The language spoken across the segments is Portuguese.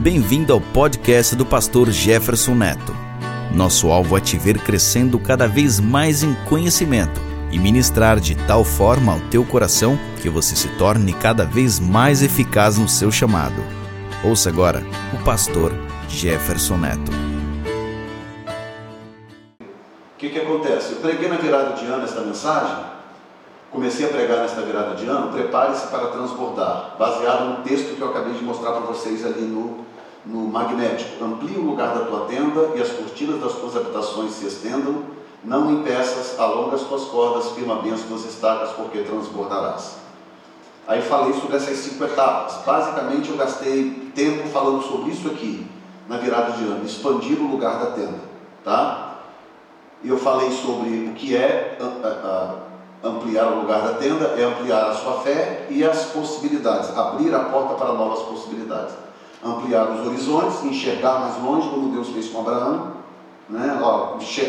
Bem-vindo ao podcast do pastor Jefferson Neto. Nosso alvo é te ver crescendo cada vez mais em conhecimento e ministrar de tal forma ao teu coração que você se torne cada vez mais eficaz no seu chamado. Ouça agora o pastor Jefferson Neto. O que, que acontece? Eu preguei na virada de ano esta mensagem, comecei a pregar nesta virada de ano, prepare-se para transbordar, baseado no texto que eu acabei de mostrar para vocês ali no no magnético, amplie o lugar da tua tenda e as cortinas das tuas habitações se estendam, não impeças, alonga as tuas cordas, firma bem as tuas estacas, porque transbordarás. Aí falei sobre essas cinco etapas. Basicamente eu gastei tempo falando sobre isso aqui, na virada de ano, expandir o lugar da tenda, tá? Eu falei sobre o que é ampliar o lugar da tenda, é ampliar a sua fé e as possibilidades, abrir a porta para novas possibilidades ampliar os horizontes, enxergar mais longe, como Deus fez com Abraão. Né?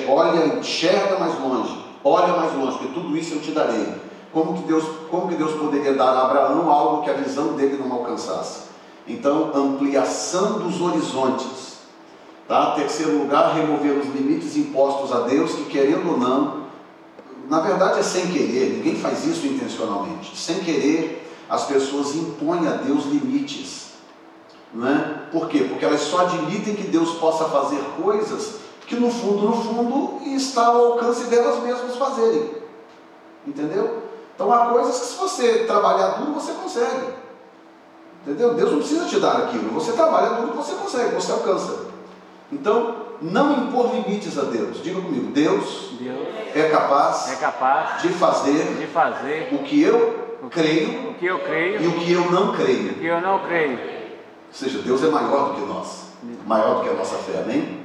Olha, enxerga mais longe, olha mais longe, porque tudo isso eu te darei. Como que Deus, como que Deus poderia dar a Abraão algo que a visão dele não alcançasse? Então, ampliação dos horizontes. Tá? Terceiro lugar, remover os limites impostos a Deus, que querendo ou não, na verdade é sem querer, ninguém faz isso intencionalmente. Sem querer, as pessoas impõem a Deus limites não é? Por quê? Porque elas só admitem que Deus possa fazer coisas que no fundo, no fundo, está ao alcance delas mesmas fazerem. Entendeu? Então há coisas que se você trabalhar duro, você consegue. Entendeu? Deus não precisa te dar aquilo. Você trabalha duro, você consegue, você alcança. Então, não impor limites a Deus. Diga comigo, Deus, Deus é, capaz é capaz de fazer, de fazer o que eu creio o que eu creio e o que eu não e o creio. que eu não creio. Ou seja, Deus é maior do que nós, maior do que a nossa fé, amém?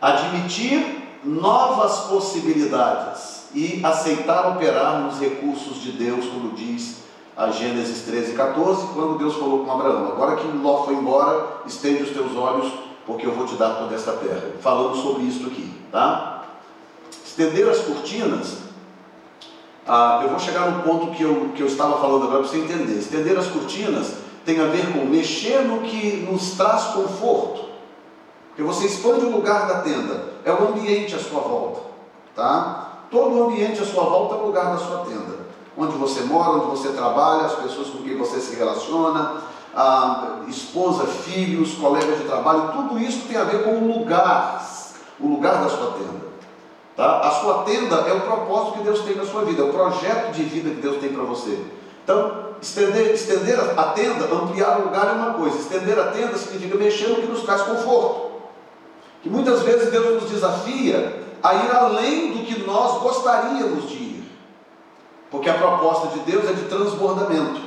Admitir novas possibilidades e aceitar operar nos recursos de Deus, como diz a Gênesis 13, 14, quando Deus falou com Abraão: Agora que Ló foi embora, estende os teus olhos, porque eu vou te dar toda esta terra. Falando sobre isso aqui, tá? Estender as cortinas, ah, eu vou chegar no ponto que eu, que eu estava falando agora para você entender. Estender as cortinas tem a ver com mexer no que nos traz conforto. Porque você expande o lugar da tenda, é o ambiente à sua volta, tá? Todo o ambiente à sua volta é o lugar da sua tenda. Onde você mora, onde você trabalha, as pessoas com quem você se relaciona, esposa, filhos, colegas de trabalho, tudo isso tem a ver com o lugar, o lugar da sua tenda. Tá? A sua tenda é o propósito que Deus tem na sua vida, é o projeto de vida que Deus tem para você. Então, estender, estender a tenda, ampliar o lugar é uma coisa, estender a tenda significa mexer no que nos traz conforto. Que muitas vezes Deus nos desafia a ir além do que nós gostaríamos de ir. Porque a proposta de Deus é de transbordamento.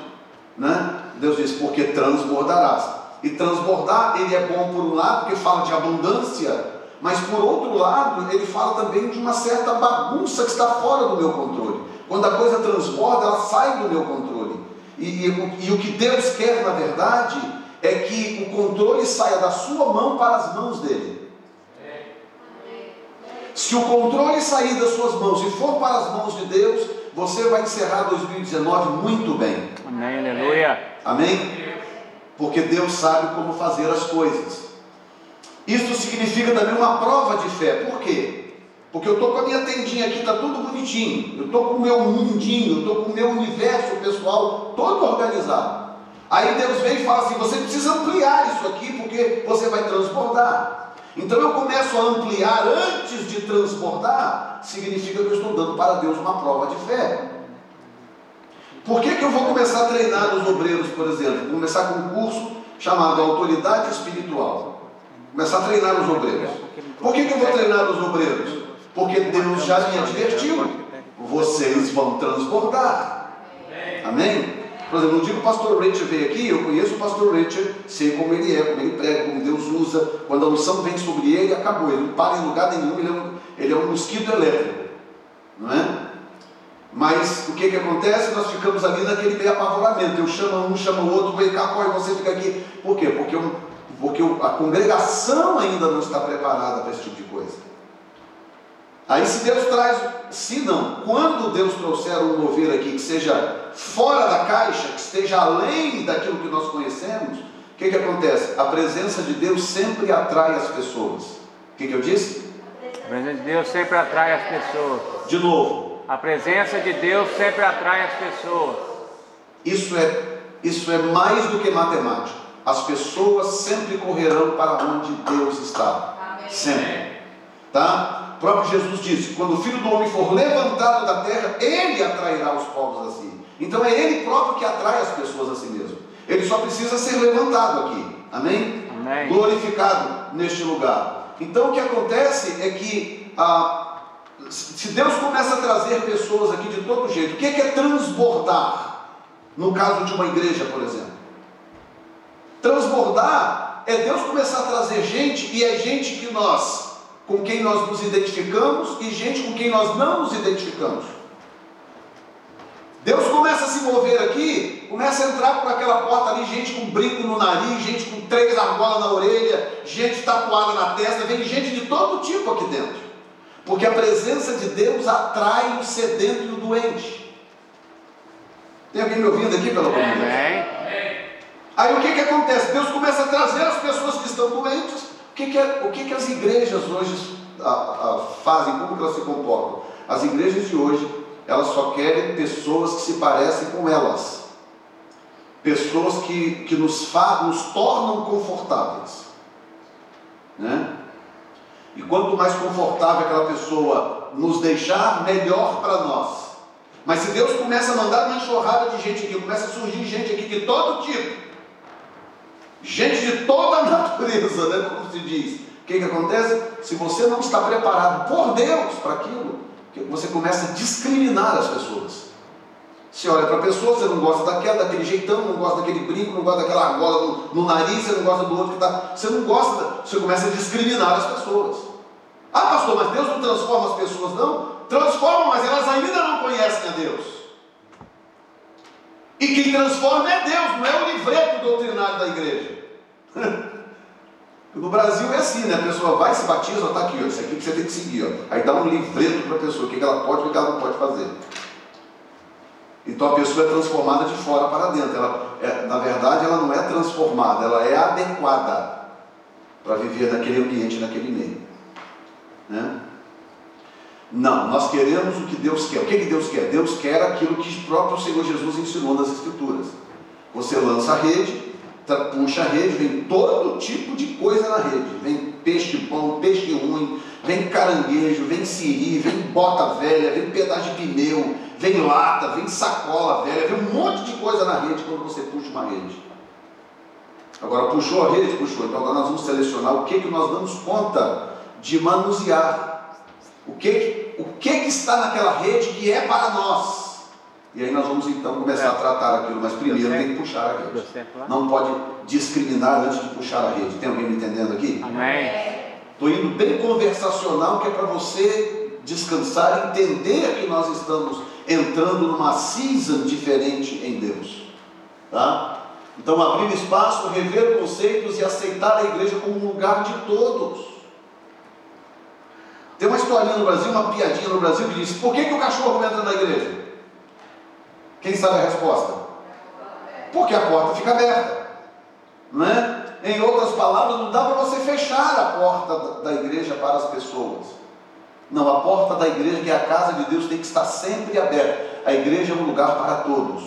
Né? Deus diz, porque transbordarás. E transbordar, ele é bom por um lado, porque fala de abundância, mas por outro lado, ele fala também de uma certa bagunça que está fora do meu controle. Quando a coisa transborda, ela sai do meu controle. E, e, e, o que Deus quer, na verdade, é que o controle saia da sua mão para as mãos dele. Se o controle sair das suas mãos e for para as mãos de Deus, você vai encerrar 2019 muito bem. Amém, aleluia. Amém? Porque Deus sabe como fazer as coisas. Isso significa também uma prova de fé. Por quê? Porque eu estou com a minha tendinha aqui, está tudo bonitinho. Eu estou com o meu mundinho, eu estou com o meu universo pessoal todo organizado. Aí Deus vem e fala assim: você precisa ampliar isso aqui, porque você vai transbordar. Então eu começo a ampliar antes de transbordar, significa que eu estou dando para Deus uma prova de fé. Por que, que eu vou começar a treinar os obreiros, por exemplo? Vou começar com um curso chamado Autoridade Espiritual. Começar a treinar os obreiros. Por que, que eu vou treinar os obreiros? Porque Deus já me advertiu: vocês vão transbordar. Amém? Por exemplo, dia que o pastor Richard veio aqui, eu conheço o pastor Richard, sei como ele é, como ele prega, como Deus usa. Quando a unção vem sobre ele, acabou. Ele não para em lugar nenhum, ele é um, ele é um mosquito elétrico. Não é? Mas o que, que acontece? Nós ficamos ali naquele meio apavoramento. Eu chamo um, chamo o outro, vem cá, corre, você fica aqui. Por quê? Porque, eu, porque a congregação ainda não está preparada para esse tipo de coisa. Aí se Deus traz, se não, quando Deus trouxer um mover aqui que seja fora da caixa, que esteja além daquilo que nós conhecemos, o que, que, acontece? A presença de Deus sempre atrai as pessoas. O que, que eu disse? A presença de Deus sempre atrai as pessoas. De novo, A presença de Deus sempre atrai as pessoas. isso é, isso é mais do que matemática. As pessoas sempre correrão para onde Deus está. Sempre. Tá? O próprio Jesus disse: quando o filho do homem for levantado da terra, ele atrairá os povos a si. Então é ele próprio que atrai as pessoas a si mesmo. Ele só precisa ser levantado aqui. Amém? Amém. Glorificado neste lugar. Então o que acontece é que ah, se Deus começa a trazer pessoas aqui de todo jeito, o que é, que é transbordar? No caso de uma igreja, por exemplo. Transbordar é Deus começar a trazer gente e é gente que nós, com quem nós nos identificamos e gente com quem nós não nos identificamos. Deus começa a se mover aqui, começa a entrar por aquela porta ali, gente com brinco no nariz, gente com três argolas na orelha, gente tatuada na testa, vem gente de todo tipo aqui dentro. Porque a presença de Deus atrai o sedento e o doente. Tem alguém me ouvindo aqui, pelo amor de Deus? Aí o que, que acontece? Deus começa a trazer as pessoas que estão doentes. Que, que, o que, que as igrejas hoje ah, ah, fazem? Como que elas se comportam? As igrejas de hoje, elas só querem pessoas que se parecem com elas. Pessoas que, que nos, nos tornam confortáveis. Né? E quanto mais confortável aquela pessoa nos deixar, melhor para nós. Mas se Deus começa a mandar uma enxurrada de gente aqui, começa a surgir gente aqui de todo tipo, gente de toda a natureza, né, se diz, o que, que acontece? Se você não está preparado por Deus para aquilo, você começa a discriminar as pessoas. Você olha para a pessoa, você não gosta daquela, daquele jeitão, não gosta daquele brinco, não gosta daquela argola no, no nariz, você não gosta do outro que está. Você não gosta, você começa a discriminar as pessoas. Ah, pastor, mas Deus não transforma as pessoas, não? Transforma, mas elas ainda não conhecem a Deus. E quem transforma é Deus, não é o livreto doutrinário da igreja. No Brasil é assim, né? A pessoa vai se batiza, ó, tá aqui, ó, isso aqui que você tem que seguir, ó. Aí dá um livreto para a pessoa, o que ela pode e o que ela não pode fazer. Então a pessoa é transformada de fora para dentro. Ela, é, na verdade, ela não é transformada, ela é adequada para viver naquele ambiente, naquele meio. Né? Não, nós queremos o que Deus quer. O que, que Deus quer? Deus quer aquilo que o próprio Senhor Jesus ensinou nas Escrituras. Você lança a rede, puxa a rede, vem todo tipo de coisa na rede. Vem peixe bom, peixe ruim, vem caranguejo, vem siri, vem bota velha, vem pedaço de pneu, vem lata, vem sacola velha, vem um monte de coisa na rede quando você puxa uma rede. Agora, puxou a rede? Puxou. Então, agora nós vamos selecionar o que, que nós damos conta de manusear. O que, o que, que está naquela rede que é para nós. E aí nós vamos então começar a tratar aquilo, mas primeiro tem que puxar a rede. Não pode discriminar antes de puxar a rede. Tem alguém me entendendo aqui? Amém. Estou indo bem conversacional, que é para você descansar, entender que nós estamos entrando numa season diferente em Deus. Tá? Então, abrir espaço, rever conceitos e aceitar a igreja como um lugar de todos. Tem uma historinha no Brasil, uma piadinha no Brasil que diz: por que, que o cachorro entra na igreja? Quem sabe a resposta? Porque a porta fica aberta. Né? Em outras palavras, não dá para você fechar a porta da- da igreja para as pessoas. Não, a porta da igreja, que é a casa de Deus, tem que estar sempre aberta. A igreja é um lugar para todos.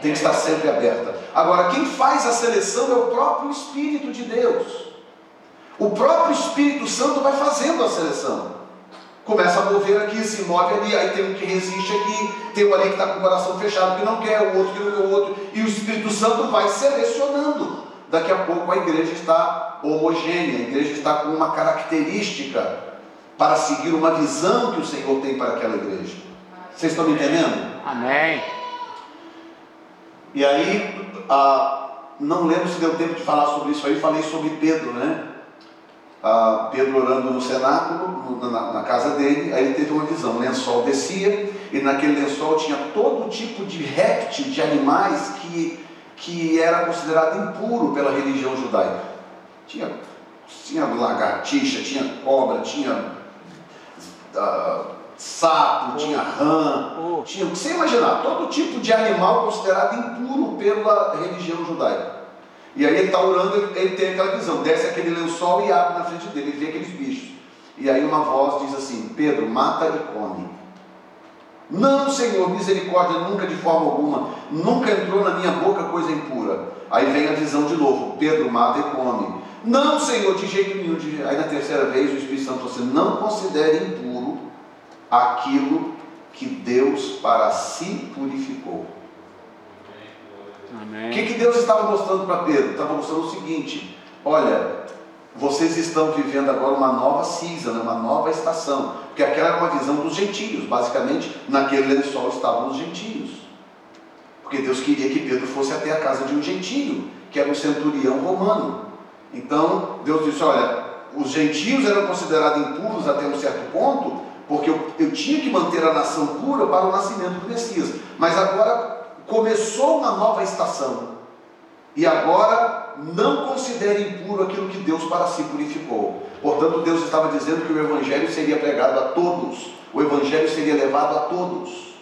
Tem que estar sempre aberta. Agora, quem faz a seleção é o próprio Espírito de Deus. O próprio Espírito Santo vai fazendo a seleção. Começa a mover aqui, se move ali, aí tem um que resiste aqui, tem um ali que está com o coração fechado, que não quer, o outro que não quer o outro, e o Espírito Santo vai selecionando. Daqui a pouco a igreja está homogênea, a igreja está com uma característica para seguir uma visão que o Senhor tem para aquela igreja. Vocês estão me entendendo? Amém. E aí, ah, não lembro se deu tempo de falar sobre isso aí, falei sobre Pedro, né? Ah, Pedro orando no cenáculo, na, na casa dele, aí ele teve uma visão, o lençol descia, e naquele lençol tinha todo tipo de réptil, de animais que, que era considerado impuro pela religião judaica. Tinha, tinha lagartixa, tinha cobra, tinha ah, sapo, tinha rã, Oh. tinha, você imaginar, todo tipo de animal considerado impuro pela religião judaica. E aí ele está orando, ele, ele tem aquela visão, desce aquele lençol e abre na frente dele, ele vê aqueles bichos. E aí uma voz diz assim: Pedro, mata e come. Não, Senhor, misericórdia nunca de forma alguma, nunca entrou na minha boca coisa impura. Aí vem a visão de novo: Pedro, mata e come. Não, Senhor, de jeito nenhum. De... Aí na terceira vez o Espírito Santo falou assim: não considere impuro aquilo que Deus para si purificou. O que, que Deus estava mostrando para Pedro? Estava mostrando o seguinte: olha, vocês estão vivendo agora uma nova season, uma nova estação, porque aquela era uma visão dos gentios, basicamente naquele lençol estavam os gentios, porque Deus queria que Pedro fosse até a casa de um gentio, que era um centurião romano. Então Deus disse: olha, os gentios eram considerados impuros até um certo ponto, porque eu, eu tinha que manter a nação pura para o nascimento do Messias, mas agora começou uma nova estação. E agora não considere impuro aquilo que Deus para si purificou. Portanto, Deus estava dizendo que o Evangelho seria pregado a todos, o Evangelho seria levado a todos.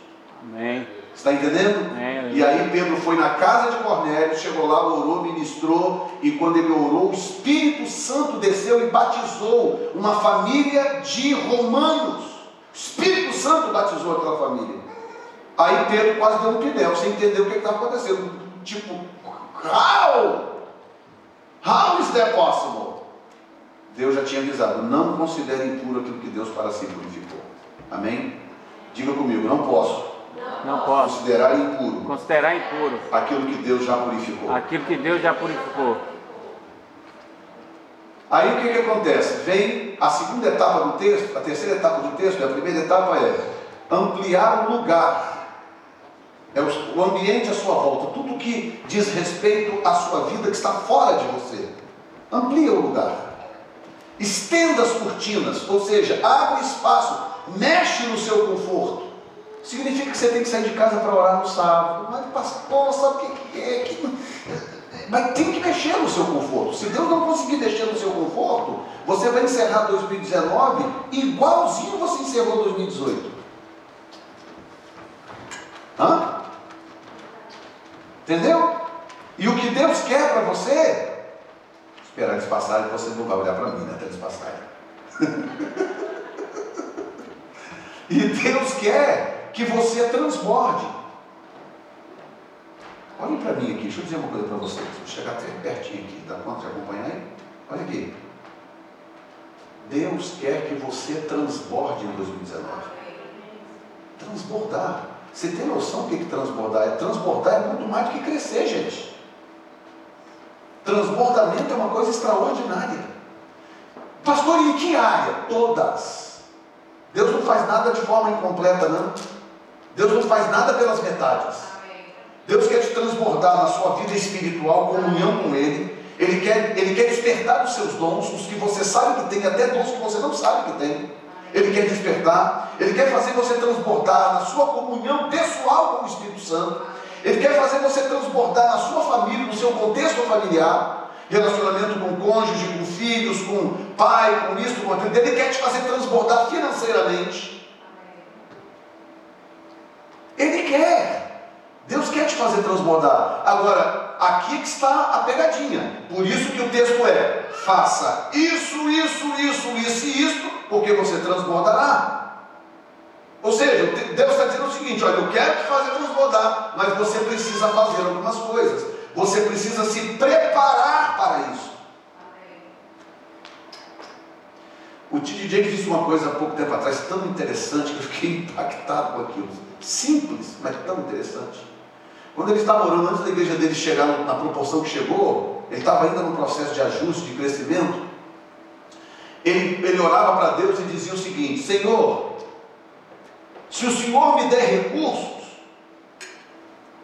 Amém. Está entendendo? Amém. E aí Pedro foi na casa de Cornélio, chegou lá, orou, ministrou, e quando ele orou, o Espírito Santo desceu e batizou uma família de romanos. O Espírito Santo batizou aquela família. Aí Pedro quase deu um pinel, sem entender o que estava acontecendo. Tipo, how? How is that possible? Deus já tinha avisado, não considere impuro aquilo que Deus para si purificou. Amém? Diga comigo, não posso. Não posso considerar impuro considerar impuro aquilo que Deus já purificou. aquilo que Deus já purificou. Aí o que, que acontece? Vem a segunda etapa do texto, a terceira etapa do texto, a primeira etapa é ampliar o lugar é o ambiente à sua volta, tudo que diz respeito à sua vida que está fora de você. Amplia o lugar. Estenda as cortinas, ou seja, abre espaço, mexe no seu conforto. Significa que você tem que sair de casa para orar no sábado. Mas, pastor, sabe o que é? Que... Mas tem que mexer no seu conforto. Se Deus não conseguir mexer no seu conforto, você vai encerrar 2019 igualzinho você encerrou 2018. Entendeu? E o que Deus quer para você, esperar eles passarem, você não vai olhar para mim né, até eles passarem. e Deus quer que você transborde. Olhem para mim aqui, deixa eu dizer uma coisa para vocês. Vou chegar até pertinho aqui, dá conta de acompanhar aí? Olha aqui. Deus quer que você transborde em 2019. Transbordar. Você tem noção do que é transbordar? É transbordar é muito mais do que crescer, gente. Transbordamento é uma coisa extraordinária. Pastor, em que área? Todas. Deus não faz nada de forma incompleta, não. Deus não faz nada pelas metades. Deus quer te transbordar na sua vida espiritual, comunhão com Ele. Ele quer, ele quer despertar os seus dons, os que você sabe que tem, até dons que você não sabe que tem. Ele quer despertar, Ele quer fazer você transbordar na sua comunhão pessoal com o Espírito Santo, Ele quer fazer você transbordar na sua família, no seu contexto familiar, relacionamento com cônjuge, com filhos, com pai, com isso, com aquilo. Ele quer te fazer transbordar financeiramente. Ele quer. Deus quer te fazer transbordar. Agora, aqui que está a pegadinha. Por isso que o texto é: faça isso, isso, isso, isso e isso, porque você transbordará. Ou seja, Deus está dizendo o seguinte: olha, eu quero te fazer transbordar, mas você precisa fazer algumas coisas. Você precisa se preparar para isso. O T.D. Jakes disse uma coisa há pouco tempo atrás tão interessante que eu fiquei impactado com aquilo. Simples, mas tão interessante. Quando ele estava orando, antes da igreja dele chegar na proporção que chegou, ele estava ainda no processo de ajuste, de crescimento. Ele, ele orava para Deus e dizia o seguinte: Senhor, se o Senhor me der recursos,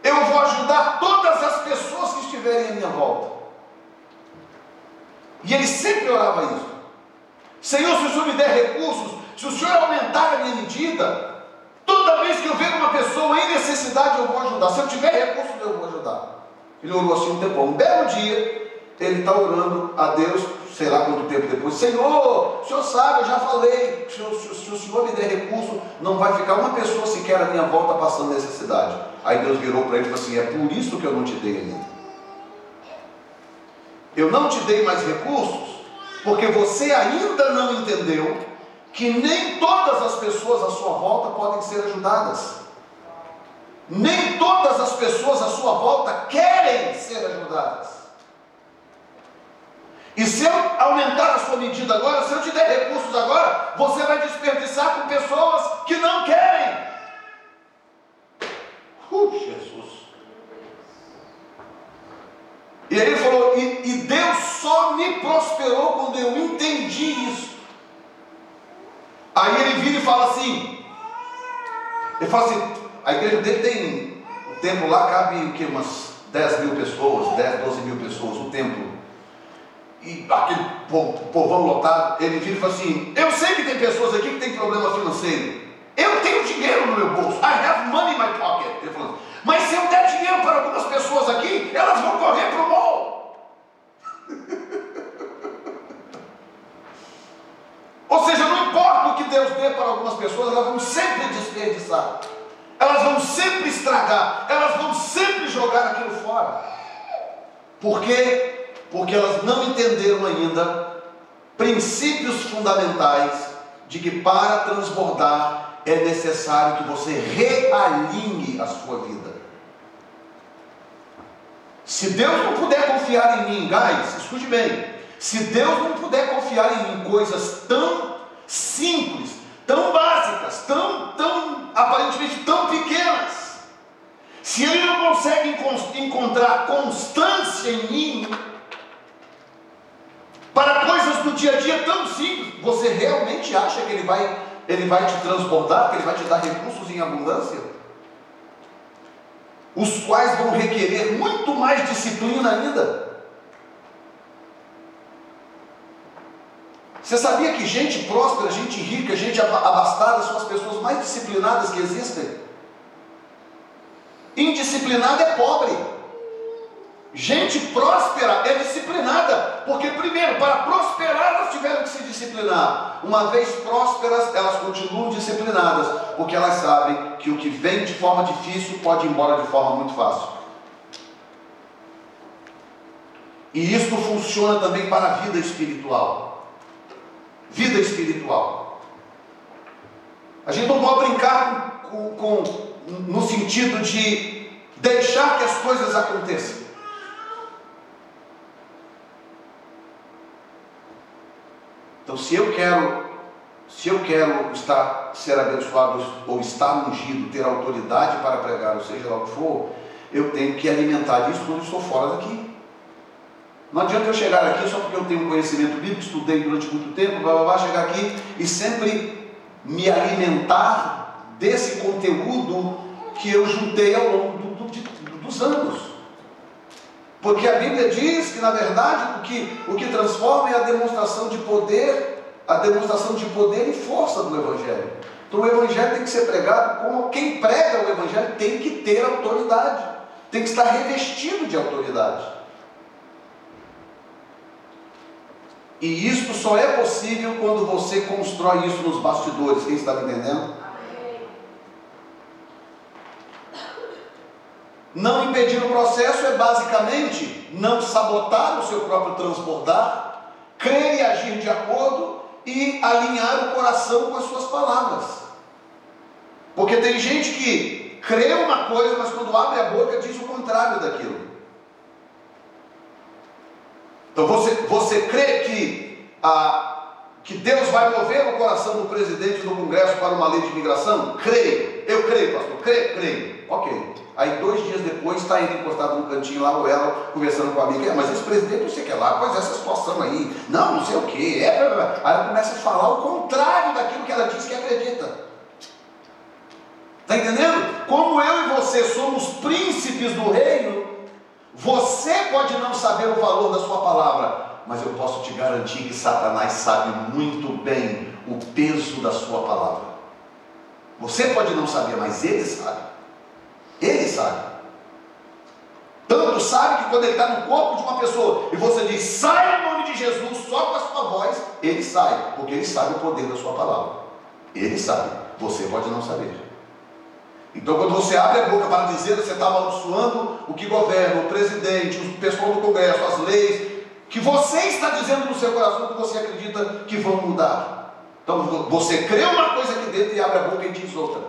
eu vou ajudar todas as pessoas que estiverem à minha volta. E ele sempre orava isso. Senhor, se o Senhor me der recursos, se o Senhor aumentar a minha medida, toda vez que eu ver uma pessoa em necessidade, eu vou ajudar. Se eu tiver recursos, eu vou ajudar. Ele orou assim um tempo. Um belo dia, ele está orando a Deus sei lá quanto tempo depois, Senhor, o Senhor sabe, eu já falei, se, se, se o Senhor me der recurso, não vai ficar uma pessoa sequer à minha volta passando necessidade. Aí Deus virou para ele e falou assim: É por isso que eu não te dei ainda. Eu não te dei mais recursos porque você ainda não entendeu que nem todas as pessoas à sua volta podem ser ajudadas. Nem todas as pessoas à sua volta querem ser ajudadas. E se eu aumentar a sua medida agora, se eu te der recursos agora, você vai desperdiçar com pessoas que não querem. Uh, Jesus. E aí ele falou: e, e Deus só me prosperou quando eu entendi isso. Aí ele vira e fala assim: ele fala assim, a igreja dele tem o templo lá, cabe o que? Umas 10 mil pessoas, 10, 12 mil pessoas, o templo e aquele povão lotado, ele vira e fala assim: Eu sei que tem pessoas aqui que tem problema financeiro. Eu tenho dinheiro no meu bolso. I have money in my pocket. Ele falou assim, Mas se eu der dinheiro para algumas pessoas aqui, elas vão correr para o mall. Ou seja, não importa o que Deus dê para algumas pessoas, elas vão sempre desperdiçar. Elas vão sempre estragar. Elas vão sempre jogar aquilo fora. Por quê? porque elas não entenderam ainda princípios fundamentais de que para transbordar é necessário que você realinhe a sua vida. Se Deus não puder confiar em mim, guys, escute bem. Se Deus não puder confiar em mim coisas tão simples, tão básicas, tão, tão aparentemente tão pequenas, se Ele não consegue encontrar constância em mim, para coisas do dia a dia tão simples. Você realmente acha que ele vai, ele vai te transbordar, que ele vai te dar recursos em abundância? Os quais vão requerer muito mais disciplina ainda. Você sabia que gente próspera, gente rica, gente abastada são as pessoas mais disciplinadas que existem? Indisciplinado é pobre. Gente próspera é disciplinada, porque primeiro, para prosperar elas tiveram que se disciplinar. Uma vez prósperas, elas continuam disciplinadas, porque elas sabem que o que vem de forma difícil pode ir embora de forma muito fácil. E isto funciona também para a vida espiritual. Vida espiritual. A gente não pode brincar com, com, no sentido de deixar que as coisas aconteçam. Então, se eu quero, se eu quero estar, ser abençoado ou estar ungido, ter autoridade para pregar, ou seja lá o que for, eu tenho que alimentar isso quando estou fora daqui. Não adianta eu chegar aqui só porque eu tenho conhecimento bíblico, estudei durante muito tempo, blá, blá, blá, chegar aqui e sempre me alimentar desse conteúdo que eu juntei ao longo do, do, de, dos anos. Porque a Bíblia diz que, na verdade, o que, o que transforma é a demonstração de poder, a demonstração de poder e força do Evangelho. Então o Evangelho tem que ser pregado como quem prega o Evangelho tem que ter autoridade, tem que estar revestido de autoridade. E isto só é possível quando você constrói isso nos bastidores. Quem está me entendendo? Não impedir o processo é basicamente não sabotar o seu próprio transbordar, crer e agir de acordo e alinhar o coração com as suas palavras. Porque tem gente que crê uma coisa, mas quando abre a boca diz o contrário daquilo. Então você, você crê que, a, que Deus vai mover o coração do presidente do Congresso para uma lei de imigração? Creio. Eu creio, pastor. Creio, creio. Ok. Aí dois dias depois está ele encostado no cantinho lá, ou ela conversando com a amiga, é, mas esse presidente não sei o que lá, pois essa situação aí, não, não sei o que, é, aí ela começa a falar o contrário daquilo que ela diz que acredita. Está entendendo? Como eu e você somos príncipes do reino, você pode não saber o valor da sua palavra, mas eu posso te garantir que Satanás sabe muito bem o peso da sua palavra. Você pode não saber, mas ele sabe. Ele sabe. Tanto sabe que quando ele está no corpo de uma pessoa e você diz, sai em nome de Jesus, só com a sua voz, ele sai, porque ele sabe o poder da sua palavra. Ele sabe, você pode não saber. Então, quando você abre a boca para dizer, você está amaldiçoando o que governa, o presidente, o pessoal do Congresso, as leis, que você está dizendo no seu coração que você acredita que vão mudar. Então você crê uma coisa aqui dentro e abre a boca e diz outra.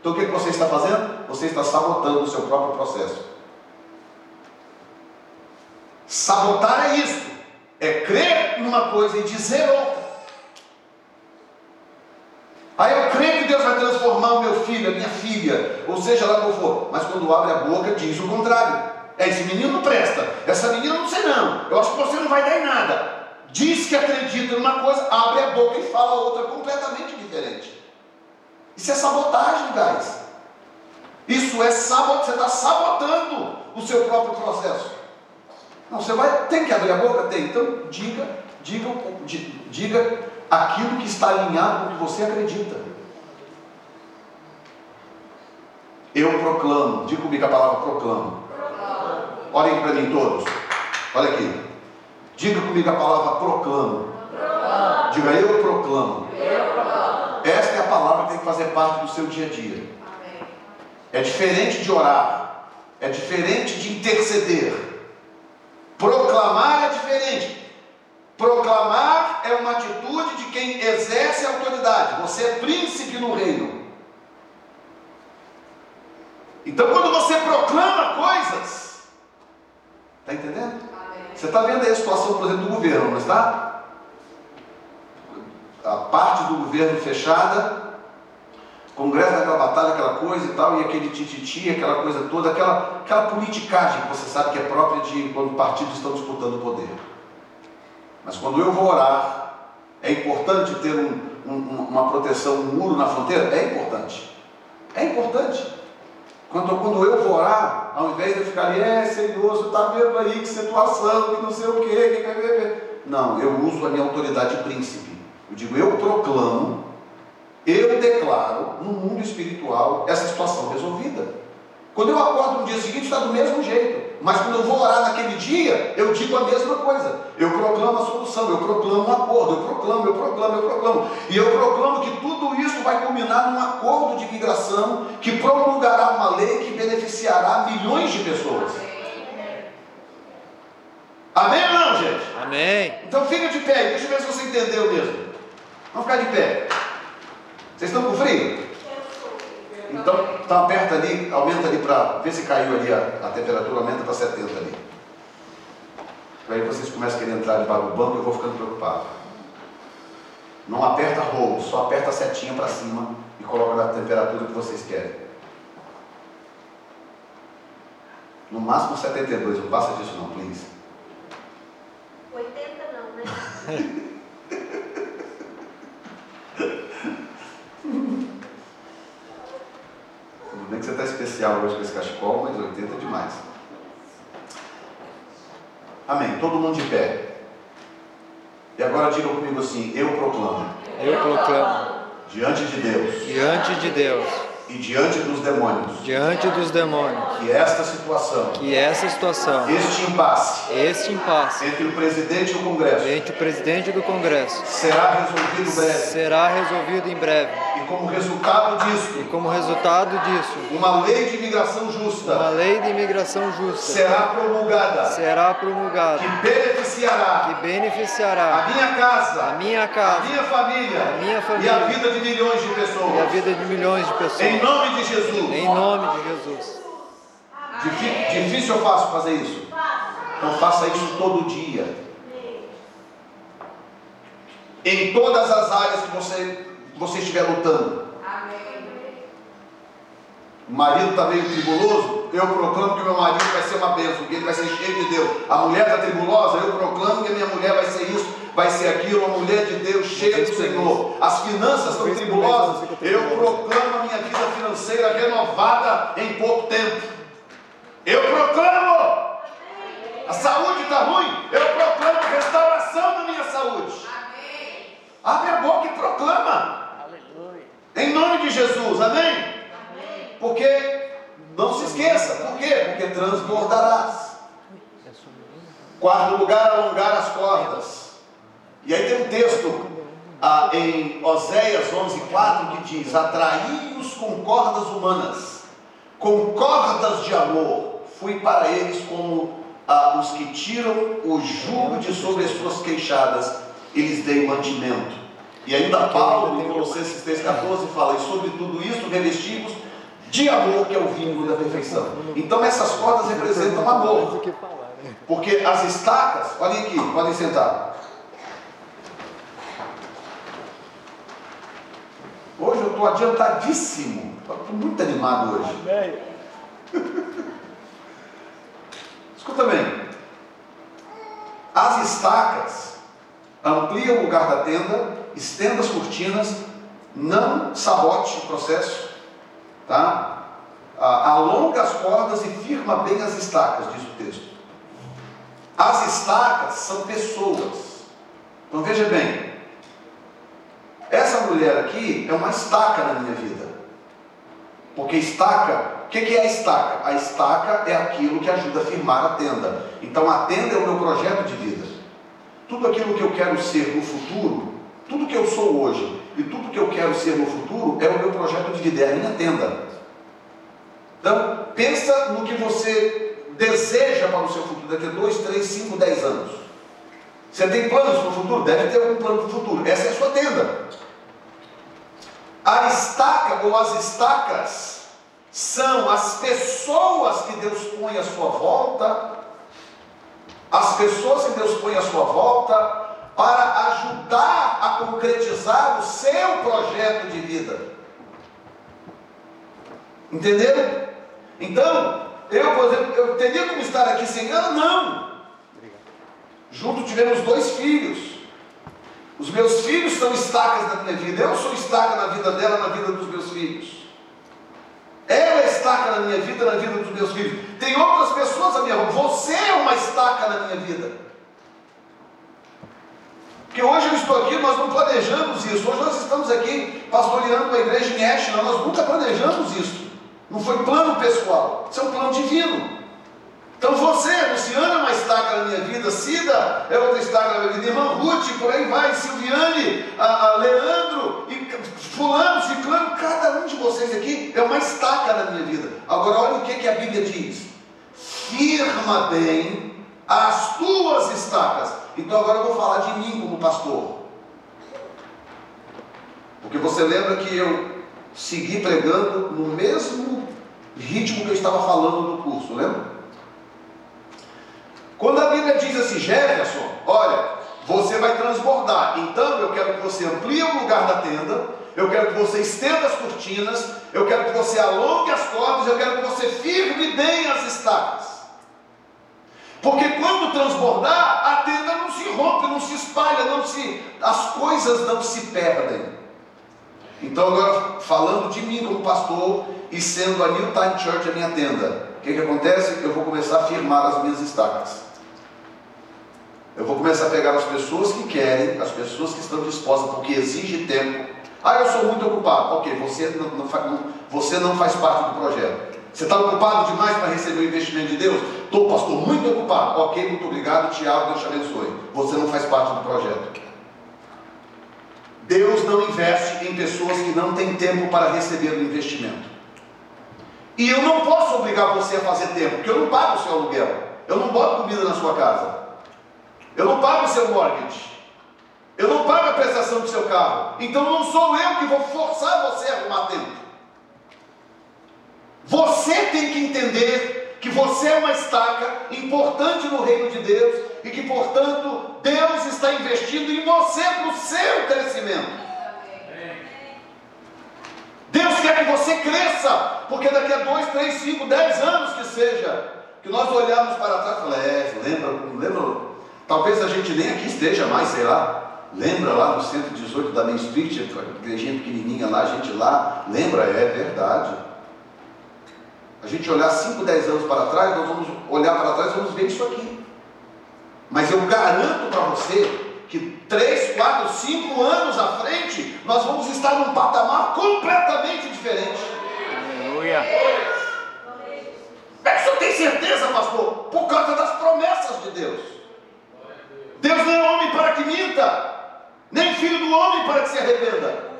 Então o que você está fazendo? Você está sabotando o seu próprio processo. Sabotar é isso. É crer numa coisa e dizer outra. Aí eu creio que Deus vai transformar o meu filho, a minha filha, ou seja lá qual for. Mas quando abre a boca, diz o contrário. É, esse menino não presta, essa menina não sei não, eu acho que você não vai dar em nada. Diz que acredita numa coisa, abre a boca e fala outra completamente diferente. Isso é sabotagem, guys. Isso é sabotagem, você está sabotando o seu próprio processo. Não, você vai, tem que abrir a boca? Tem. Então diga, diga, diga aquilo que está alinhado com o que você acredita. Eu proclamo, diga comigo a palavra proclamo. Olhem para mim todos. Olha aqui. Diga comigo a palavra proclamo. Diga eu proclamo. Esta é a palavra que tem que fazer parte do seu dia a dia. É diferente de orar. É diferente de interceder. Proclamar é diferente. Proclamar é uma atitude de quem exerce a autoridade. Você é príncipe no reino. Então, quando você proclama coisas, está entendendo? Você está vendo aí a situação, por exemplo, do governo, não está? A parte do governo fechada, Congresso daquela batalha, aquela coisa e tal, e aquele tititi, aquela coisa toda, aquela, aquela politicagem que você sabe que é própria de quando partidos estão disputando o poder. Mas quando eu vou orar, é importante ter um, um, uma proteção, um muro na fronteira? É importante. É importante. Quando, quando eu vou orar, ao invés de eu ficar ali, é Senhor, você está vendo aí que situação, que não sei o quê, que, que, que, Não, eu uso a minha autoridade príncipe. Eu digo, eu proclamo, eu declaro no mundo espiritual essa situação resolvida. Quando eu acordo no dia seguinte, está do mesmo jeito. Mas quando eu vou orar naquele dia, eu digo a mesma coisa. Eu proclamo a solução, eu proclamo um acordo, eu proclamo, eu proclamo, eu proclamo. E eu proclamo que tudo isso vai culminar num acordo de migração que promulgará uma lei que beneficiará milhões de pessoas. Amém ou não, gente? Amém. Então fica de pé, deixa eu ver se você entendeu mesmo. Vamos ficar de pé. Vocês estão com frio? Então, então aperta ali, aumenta ali para ver se caiu ali a, a temperatura, aumenta para 70 ali. Aí vocês começam a querer entrar debaixo do banco, eu vou ficando preocupado. Não aperta rolo, só aperta a setinha para cima e coloca na temperatura que vocês querem. No máximo 72, não passa disso não, please. 80 não, né? Nem que você está especial hoje com esse cachecol, mas 80 é demais. Amém. Todo mundo de pé. E agora digam comigo assim: Eu proclamo. Eu proclamo diante de Deus. Diante de Deus e diante dos demônios. Diante dos demônios. Que esta situação. Que essa situação. Este impasse. Este impasse. Entre o presidente e o Congresso. Entre o presidente do Congresso. Será resolvido breve. Será resolvido em breve. E como resultado disso. E como resultado disso. Uma lei de imigração justa. Uma lei de imigração justa. Será promulgada. Será promulgada. Que beneficiará. Que beneficiará. A minha casa. A minha casa. A minha família. A minha família. E a vida de milhões de pessoas. E a vida de milhões de pessoas. Em nome de Jesus. Em nome de Jesus. Difícil ou fácil fazer isso? Então faça isso todo dia. Em todas as áreas que você, você estiver lutando. O marido está meio tribuloso, eu proclamo que o meu marido vai ser uma bênção, que ele vai ser cheio de Deus. A mulher está tribulosa, eu proclamo que a minha mulher vai ser isso, vai ser aquilo, uma mulher de Deus cheia do Senhor. As finanças estão tribulosas, eu proclamo a minha vida financeira renovada em pouco tempo. Eu proclamo. A saúde está ruim, eu proclamo restauração da minha saúde. Abre a boca e proclama. Em nome de Jesus, amém? Porque, não se esqueça, por quê? Porque transbordarás. Quarto lugar, alongar as cordas. E aí tem um texto ah, em Oséias 11,4 que diz: Atraí-os com cordas humanas, com cordas de amor, fui para eles como ah, os que tiram o jugo de sobre as suas queixadas e lhes deem mantimento. E ainda Paulo, em Colossenses 3,14, fala: E sobre tudo isso revestimos de amor, que é o vínculo da perfeição. Então essas cordas representam amor. Porque as estacas, olhem aqui, podem sentar. Hoje eu estou adiantadíssimo. Estou muito animado hoje. Escuta bem. As estacas ampliam o lugar da tenda, estenda as cortinas, não sabote o processo, tá? alonga as cordas e firma bem as estacas, diz o texto. As estacas são pessoas. Então veja bem, essa mulher aqui é uma estaca na minha vida. Porque estaca, o que é a estaca? A estaca é aquilo que ajuda a firmar a tenda. Então a tenda é o meu projeto de vida. Tudo aquilo que eu quero ser no futuro, que eu sou hoje e tudo que eu quero ser no futuro é o meu projeto de vida, é a minha tenda. Então, pensa no que você deseja para o seu futuro daqui a 2, 3, 5, 10 anos. Você tem planos para o futuro? Deve ter algum plano para o futuro. Essa é a sua tenda. A estaca ou as estacas são as pessoas que Deus põe à sua volta, as pessoas que Deus põe à sua volta para ajudar a concretizar o seu projeto de vida. Entenderam? Então, eu, por exemplo, eu teria como estar aqui sem ela? Não. Junto tivemos dois filhos. Os meus filhos são estacas na minha vida. Eu sou estaca na vida dela, na vida dos meus filhos. Ela é estaca na minha vida, na vida dos meus filhos. Tem outras pessoas à minha volta. Você é uma estaca na minha vida. Porque hoje eu estou aqui, nós não planejamos isso. Hoje nós estamos aqui pastoreando uma igreja em Ashland. Nós nunca planejamos isso. Não foi plano pessoal. Isso é um plano divino. Então você, Luciana, é uma estaca na minha vida, Cida é outra estaca na minha vida, irmã Ruth, por aí vai, Silviane, a, a Leandro, e fulano, ciclano, cada um de vocês aqui é uma estaca na minha vida. Agora olha o que, que a Bíblia diz. Firma bem as tuas estacas. Então agora eu vou falar de mim como pastor. Porque você lembra que eu segui pregando no mesmo ritmo que eu estava falando no curso, lembra? Quando a Bíblia diz assim, Jefferson, olha, você vai transbordar, então eu quero que você amplie o lugar da tenda, eu quero que você estenda as cortinas, eu quero que você alongue as cordas, eu quero que você firme bem as estacas. Porque quando transbordar, a tenda não se rompe, não se espalha, não se, as coisas não se perdem. Então agora falando de mim como pastor e sendo a New Time Church a minha tenda, o que, que acontece? Eu vou começar a firmar as minhas estacas. Eu vou começar a pegar as pessoas que querem, as pessoas que estão dispostas, porque exige tempo. Ah, eu sou muito ocupado. Ok, você não, não, você não faz parte do projeto. Você está ocupado demais para receber o investimento de Deus? Estou, pastor, muito ocupado. Ok, muito obrigado, Tiago, Deus te abençoe. Você não faz parte do projeto. Deus não investe em pessoas que não têm tempo para receber o investimento. E eu não posso obrigar você a fazer tempo, porque eu não pago o seu aluguel. Eu não boto comida na sua casa. Eu não pago o seu mortgage. Eu não pago a prestação do seu carro. Então não sou eu que vou forçar você a arrumar tempo. Você tem que entender que você é uma estaca importante no reino de Deus e que, portanto, Deus está investindo em você para o seu crescimento. Deus quer que você cresça, porque daqui a 2, 3, 5, 10 anos que seja, que nós olhamos para trás e falamos, é, lembra, lembra Talvez a gente nem aqui esteja mais, sei lá. Lembra lá no 118 da Main Street, igrejinha pequenininha lá, a gente lá, lembra? É verdade. A gente olhar 5, 10 anos para trás, nós vamos olhar para trás e vamos ver isso aqui. Mas eu garanto para você que 3, 4, 5 anos à frente, nós vamos estar num patamar completamente diferente. Aleluia. É que você tem certeza, pastor? Por causa das promessas de Deus. Deus não é homem para que minta, nem filho do homem para que se arrependa.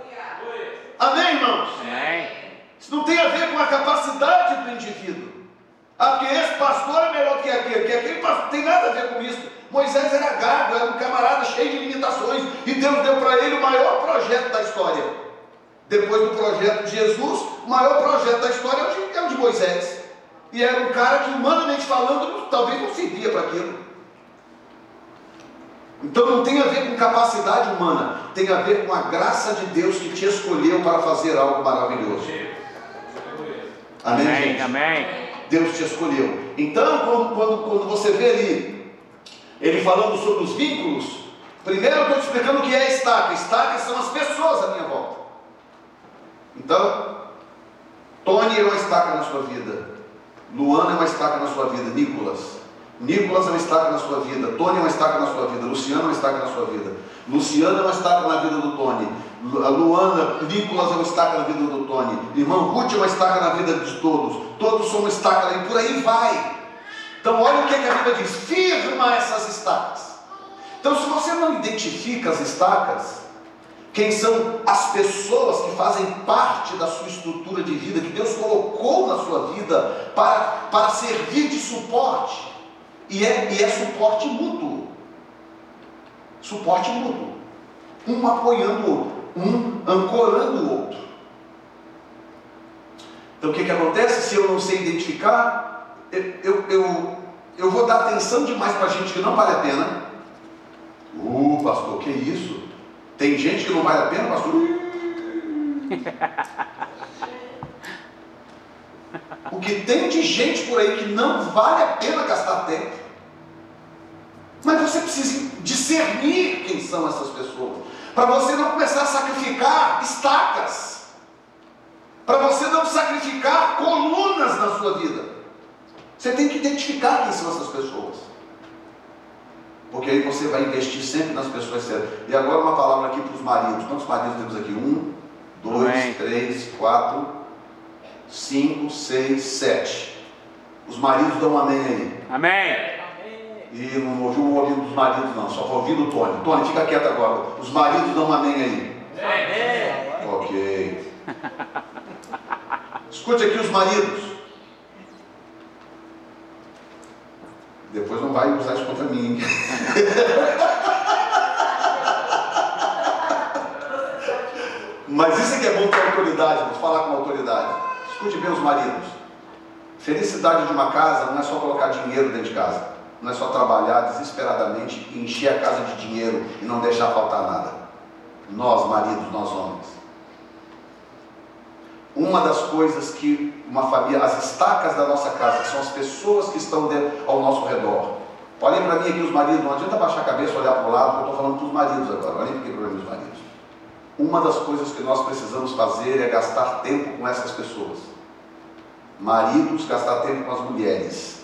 Amém, irmãos? Amém. Isso não tem a ver com a capacidade do indivíduo. Ah, porque esse pastor é melhor que aquele, porque aquele pastor tem nada a ver com isso. Moisés era gago, era um camarada cheio de limitações, e Deus deu para ele o maior projeto da história. Depois do projeto de Jesus, o maior projeto da história é o de, é o de Moisés. E era um cara que, humanamente falando, talvez não servia para aquilo. Então não tem a ver com capacidade humana, tem a ver com a graça de Deus que te escolheu para fazer algo maravilhoso. Amém, Amém, gente? amém. Deus te escolheu. Então, quando, quando, quando você vê ali, ele falando sobre os vínculos, primeiro eu estou te explicando o que é estaca. Estacas são as pessoas à minha volta. Então, Tony é uma estaca na sua vida. Luana é uma estaca na sua vida. Nicolas. Nicolas é uma estaca na sua vida. Tony é uma estaca na sua vida. Luciano é uma estaca na sua vida. Luciano é uma estaca na vida do Tony. Luana, Nicolas é uma estaca na vida do Tony. Irmão Ruth é uma estaca na vida de todos. Todos são uma estaca e por aí vai. Então olha o que, é que a Bíblia diz. Firma essas estacas. Então se você não identifica as estacas, quem são as pessoas que fazem parte da sua estrutura de vida, que Deus colocou na sua vida para, para servir de suporte. E é, e é suporte mútuo. Suporte mútuo. Um apoiando o outro, um ancorando o outro. Então o que, que acontece? Se eu não sei identificar, eu, eu, eu, eu vou dar atenção demais para gente que não vale a pena. Uh, pastor, que isso? Tem gente que não vale a pena, pastor? O que tem de gente por aí que não vale a pena gastar tempo. Mas você precisa discernir quem são essas pessoas. Para você não começar a sacrificar estacas. Para você não sacrificar colunas na sua vida. Você tem que identificar quem são essas pessoas. Porque aí você vai investir sempre nas pessoas certas. E agora uma palavra aqui para os maridos. Quantos maridos temos aqui? Um, dois, Amém. três, quatro, cinco, seis, sete. Os maridos dão um amém aí. Amém. E não ouviu o ouvido dos maridos não, só ouvi do Tony. Tony, fica quieto agora. Os maridos dão um amém aí. Ok. Escute aqui os maridos. Depois não vai usar isso contra mim. Mas isso é que é bom ter autoridade, vamos falar com autoridade. Escute bem os maridos. Felicidade de uma casa não é só colocar dinheiro dentro de casa. Não é só trabalhar desesperadamente e encher a casa de dinheiro e não deixar faltar nada. Nós, maridos, nós homens. Uma das coisas que uma família, as estacas da nossa casa, são as pessoas que estão ao nosso redor. Olhem para mim aqui os maridos, não adianta baixar a cabeça e olhar para o lado, porque eu estou falando para os maridos agora. Olhem para os maridos. Uma das coisas que nós precisamos fazer é gastar tempo com essas pessoas. Maridos, gastar tempo com as mulheres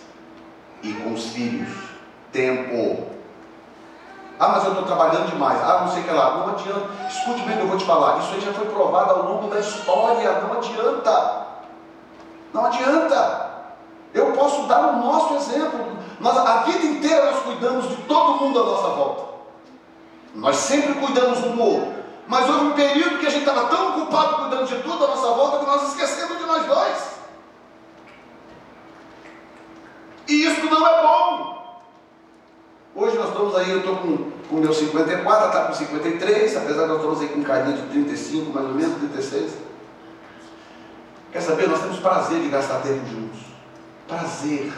e com os filhos. Tempo. Ah, mas eu estou trabalhando demais. Ah, não sei o que lá. Não adianta. Escute bem o que eu vou te falar. Isso aí já foi provado ao longo da história. Não adianta. Não adianta. Eu posso dar o nosso exemplo. Nós, a vida inteira nós cuidamos de todo mundo à nossa volta. Nós sempre cuidamos um do outro. Mas houve um período que a gente estava tão ocupado cuidando de tudo à nossa volta que nós esquecemos de nós dois. E isso não é bom. Hoje nós estamos aí, eu estou com o meu 54, está com 53, apesar de nós estamos aí com um carinha de 35, mais ou menos, 36. Quer saber? Nós temos prazer de gastar tempo juntos. Prazer.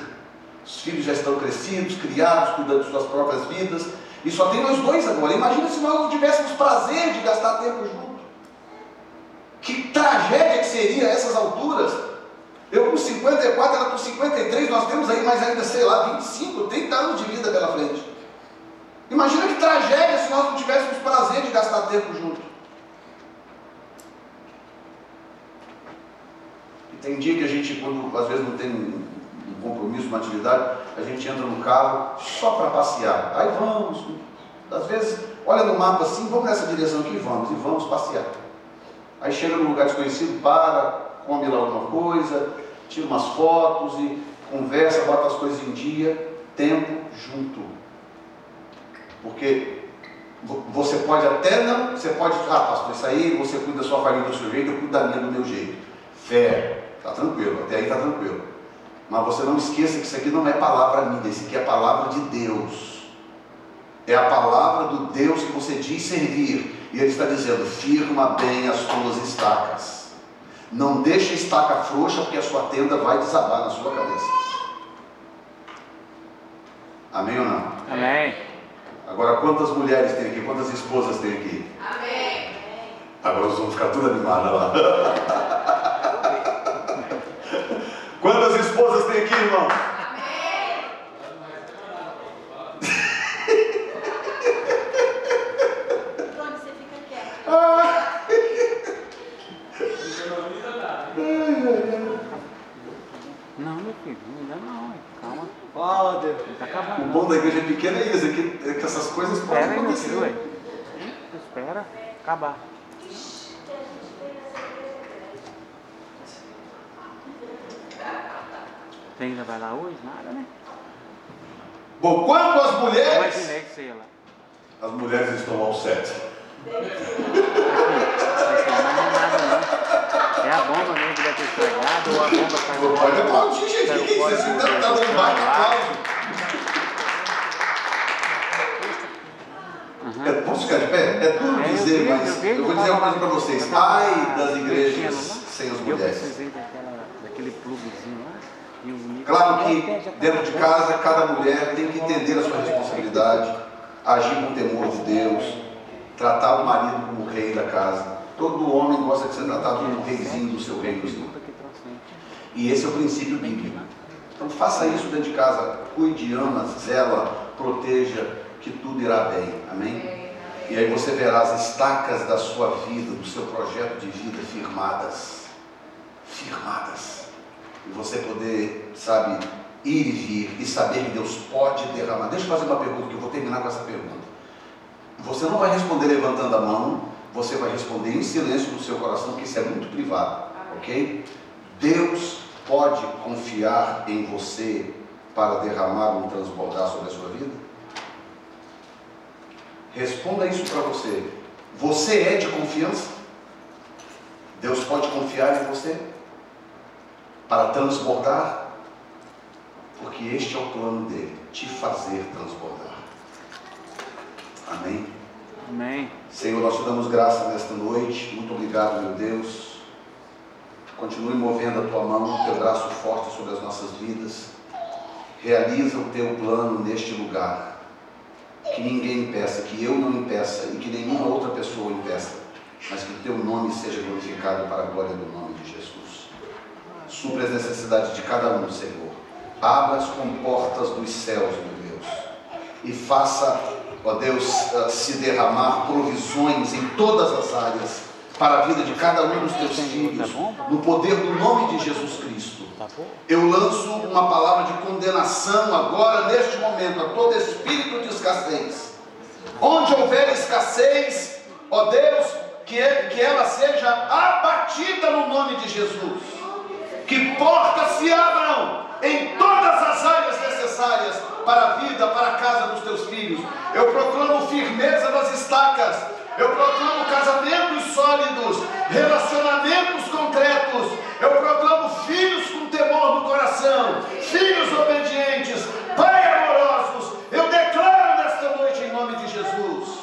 Os filhos já estão crescidos, criados, cuidando de suas próprias vidas. E só tem nós dois agora. Imagina se nós não tivéssemos prazer de gastar tempo juntos. Que tragédia que seria essas alturas. Eu com 54, ela com 53, nós temos aí mais ainda, sei lá, 25, 30 anos de vida pela frente. Imagina que tragédia se nós não tivéssemos prazer de gastar tempo junto. E tem dia que a gente, quando às vezes não tem um um compromisso, uma atividade, a gente entra no carro só para passear. Aí vamos, às vezes, olha no mapa assim, vamos nessa direção aqui, vamos, e vamos passear. Aí chega num lugar desconhecido, para, come lá alguma coisa, tira umas fotos e conversa, bota as coisas em dia, tempo junto. Porque vo- você pode até não, você pode, ah pastor, isso aí você cuida da sua família do seu jeito, eu cuido da minha do meu jeito. Fé, tá tranquilo, até aí tá tranquilo. Mas você não esqueça que isso aqui não é palavra minha, isso aqui é palavra de Deus. É a palavra do Deus que você diz servir. E ele está dizendo: firma bem as tuas estacas. Não deixe a estaca frouxa, porque a sua tenda vai desabar na sua cabeça. Amém ou não? Amém. Agora, quantas mulheres tem aqui? Quantas esposas tem aqui? Amém. Agora nós vamos ficar tudo animados lá. Quantas esposas tem aqui, irmão? Não, ainda não. Calma. Fala, Deus. Não tá O acabando. não. bom da igreja pequena é isso, é que, é que essas coisas podem Espera aí, meu filho, acontecer. Espera acabar. Você ainda vai lá hoje? Nada, né? Bom, quanto às Eu mulheres, imaginei que lá. as mulheres estão ao sete. Ser mais não é nada não. É a bomba mesmo que deve ter estragado ou a bomba saiu Olha, fora. aplaudir, gente, saiu que isso? Esse tá, tá do dando baita celular. aplauso. Aham. É, posso ficar de pé? É duro É, eu dizer, vi, mas eu eu vou eu dizer uma coisa para vocês. eu Ai das igrejas mexendo lá, sem as Eu mulheres. precisei daquela, daquele pluguezinho lá. Os micros- Claro que tá dentro de casa, cada mulher tem que entender a sua responsabilidade, agir com temor de Deus, tratar o marido como o rei da casa. Todo homem gosta de ser tratado como o reizinho do seu reinozinho. E esse é o princípio bíblico. Então faça isso dentro de casa. Cuide, ama, zela, proteja, que tudo irá bem. Amém? E aí você verá as estacas da sua vida, do seu projeto de vida firmadas. Firmadas. E você poder, sabe, ir e vir e saber que Deus pode derramar. Deixa eu fazer uma pergunta que eu vou terminar com essa pergunta. Você não vai responder levantando a mão, você vai responder em silêncio no seu coração, que isso é muito privado, ok? Deus pode confiar em você para derramar um transbordar sobre a sua vida? Responda isso para você. Você é de confiança? Deus pode confiar em você para transbordar? Porque este é o plano dele, te fazer transbordar. Amém? Amém. Senhor, nós te damos graça nesta noite. Muito obrigado, meu Deus. Continue movendo a tua mão, o teu braço forte sobre as nossas vidas. Realiza o teu plano neste lugar. Que ninguém impeça, que eu não impeça e que nenhuma outra pessoa impeça, mas que o teu nome seja glorificado para a glória do nome de Jesus. Supre as necessidades de cada um, Senhor. Abra as comportas dos céus, meu Deus, e faça, ó Deus, eh, se derramar provisões em todas as áreas para a vida de cada um dos teus filhos, no poder do nome de Jesus Cristo. Tá? Eu lanço uma palavra de condenação agora, neste momento, a todo espírito de escassez. Onde houver escassez, ó Deus, que, que ela seja abatida no nome de Jesus. Que portas se abram em todas as áreas necessárias para a vida, para a casa dos teus filhos. Eu proclamo firmeza das estacas. Eu proclamo casamentos sólidos, relacionamentos concretos. Eu proclamo filhos com temor no coração, filhos obedientes, pai amorosos. Eu declaro nesta noite em nome de Jesus.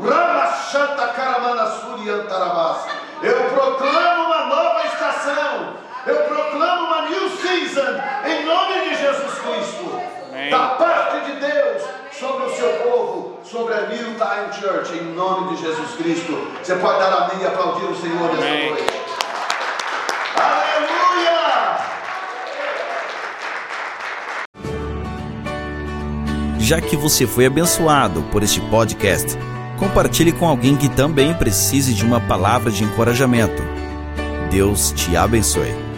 Ramachanta Karamana Suryantarabas. Eu proclamo uma nova estação. Eu proclamo uma new season em nome de Jesus Cristo. Amém. Da parte de Deus sobre o seu povo, sobre a New Time Church, em nome de Jesus Cristo. Você pode dar amém e aplaudir o Senhor Amém. noite. Aleluia! Já que você foi abençoado por este podcast, compartilhe com alguém que também precise de uma palavra de encorajamento. Deus te abençoe.